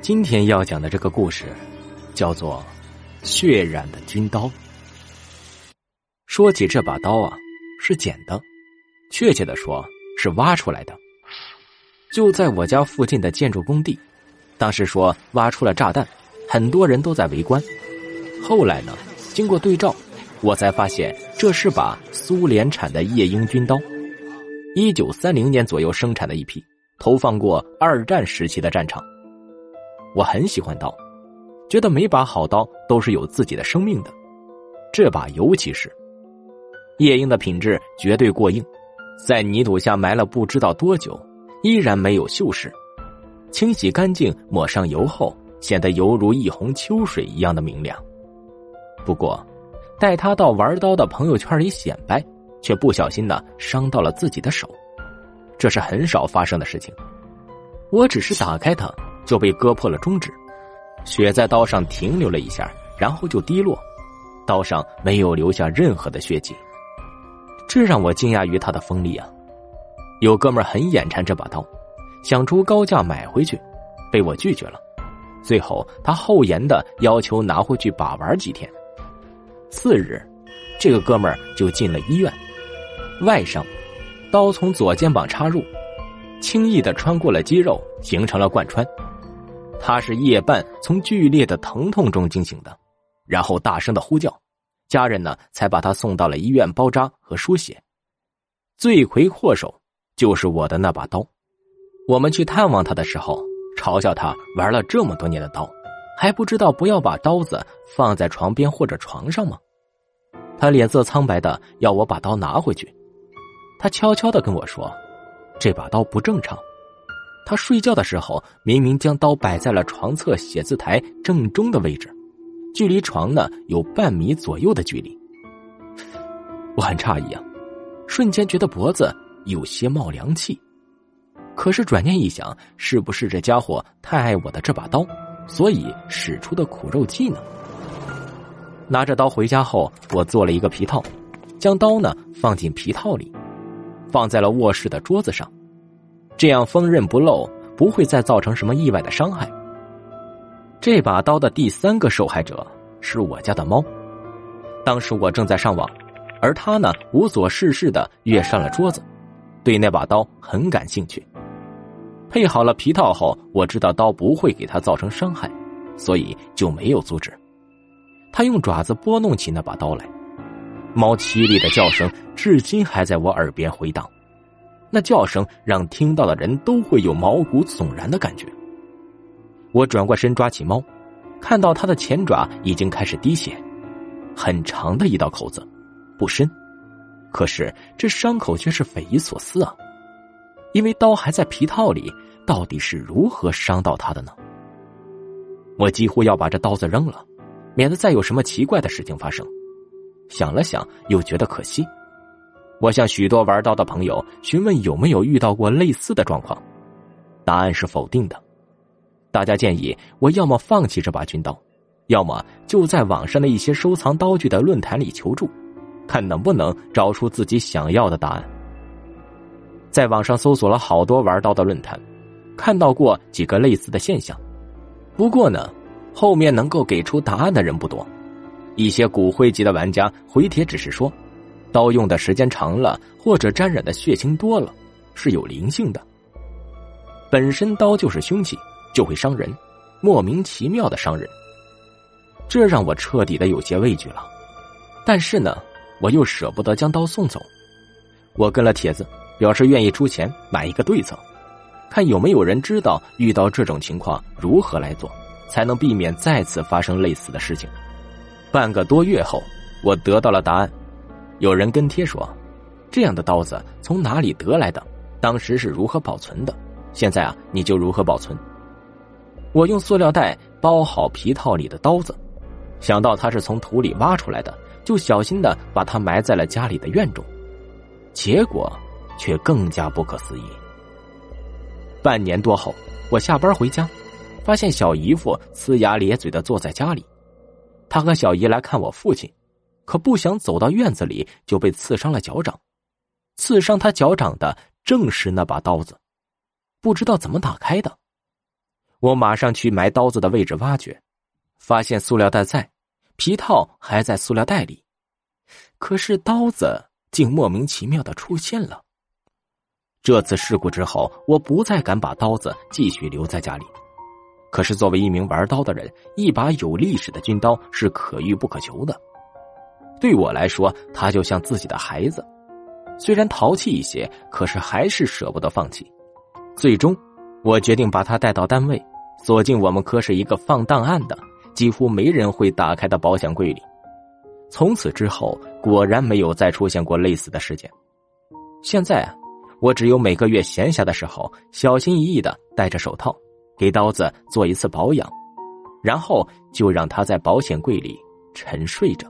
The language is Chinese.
今天要讲的这个故事，叫做《血染的军刀》。说起这把刀啊，是捡的，确切的说是挖出来的，就在我家附近的建筑工地。当时说挖出了炸弹，很多人都在围观。后来呢，经过对照，我才发现这是把苏联产的夜鹰军刀，一九三零年左右生产的一批，投放过二战时期的战场。我很喜欢刀，觉得每把好刀都是有自己的生命的，这把尤其是。夜莺的品质绝对过硬，在泥土下埋了不知道多久，依然没有锈蚀。清洗干净，抹上油后，显得犹如一泓秋水一样的明亮。不过，带他到玩刀的朋友圈里显摆，却不小心呢伤到了自己的手，这是很少发生的事情。我只是打开它，就被割破了中指，血在刀上停留了一下，然后就滴落，刀上没有留下任何的血迹，这让我惊讶于它的锋利啊！有哥们很眼馋这把刀。想出高价买回去，被我拒绝了。最后，他厚颜的要求拿回去把玩几天。次日，这个哥们就进了医院，外伤，刀从左肩膀插入，轻易的穿过了肌肉，形成了贯穿。他是夜半从剧烈的疼痛中惊醒的，然后大声的呼叫，家人呢才把他送到了医院包扎和输血。罪魁祸首就是我的那把刀。我们去探望他的时候，嘲笑他玩了这么多年的刀，还不知道不要把刀子放在床边或者床上吗？他脸色苍白的要我把刀拿回去。他悄悄的跟我说：“这把刀不正常。”他睡觉的时候明明将刀摆在了床侧写字台正中的位置，距离床呢有半米左右的距离。我很诧异啊，瞬间觉得脖子有些冒凉气。可是转念一想，是不是这家伙太爱我的这把刀，所以使出的苦肉计呢？拿着刀回家后，我做了一个皮套，将刀呢放进皮套里，放在了卧室的桌子上，这样锋刃不漏，不会再造成什么意外的伤害。这把刀的第三个受害者是我家的猫，当时我正在上网，而他呢无所事事的跃上了桌子，对那把刀很感兴趣。配好了皮套后，我知道刀不会给他造成伤害，所以就没有阻止。他用爪子拨弄起那把刀来，猫凄厉的叫声至今还在我耳边回荡。那叫声让听到的人都会有毛骨悚然的感觉。我转过身抓起猫，看到它的前爪已经开始滴血，很长的一道口子，不深，可是这伤口却是匪夷所思啊。因为刀还在皮套里，到底是如何伤到它的呢？我几乎要把这刀子扔了，免得再有什么奇怪的事情发生。想了想，又觉得可惜。我向许多玩刀的朋友询问有没有遇到过类似的状况，答案是否定的。大家建议我要么放弃这把军刀，要么就在网上的一些收藏刀具的论坛里求助，看能不能找出自己想要的答案。在网上搜索了好多玩刀的论坛，看到过几个类似的现象。不过呢，后面能够给出答案的人不多。一些骨灰级的玩家回帖只是说，刀用的时间长了，或者沾染的血清多了，是有灵性的。本身刀就是凶器，就会伤人，莫名其妙的伤人。这让我彻底的有些畏惧了。但是呢，我又舍不得将刀送走。我跟了帖子。表示愿意出钱买一个对策，看有没有人知道遇到这种情况如何来做，才能避免再次发生类似的事情。半个多月后，我得到了答案。有人跟帖说：“这样的刀子从哪里得来的？当时是如何保存的？现在啊，你就如何保存。”我用塑料袋包好皮套里的刀子，想到它是从土里挖出来的，就小心的把它埋在了家里的院中。结果。却更加不可思议。半年多后，我下班回家，发现小姨夫呲牙咧嘴的坐在家里。他和小姨来看我父亲，可不想走到院子里就被刺伤了脚掌。刺伤他脚掌的正是那把刀子，不知道怎么打开的。我马上去埋刀子的位置挖掘，发现塑料袋在，皮套还在塑料袋里，可是刀子竟莫名其妙的出现了。这次事故之后，我不再敢把刀子继续留在家里。可是作为一名玩刀的人，一把有历史的军刀是可遇不可求的。对我来说，他就像自己的孩子，虽然淘气一些，可是还是舍不得放弃。最终，我决定把他带到单位，锁进我们科室一个放档案的、几乎没人会打开的保险柜里。从此之后，果然没有再出现过类似的事件。现在啊。我只有每个月闲暇的时候，小心翼翼的戴着手套，给刀子做一次保养，然后就让他在保险柜里沉睡着。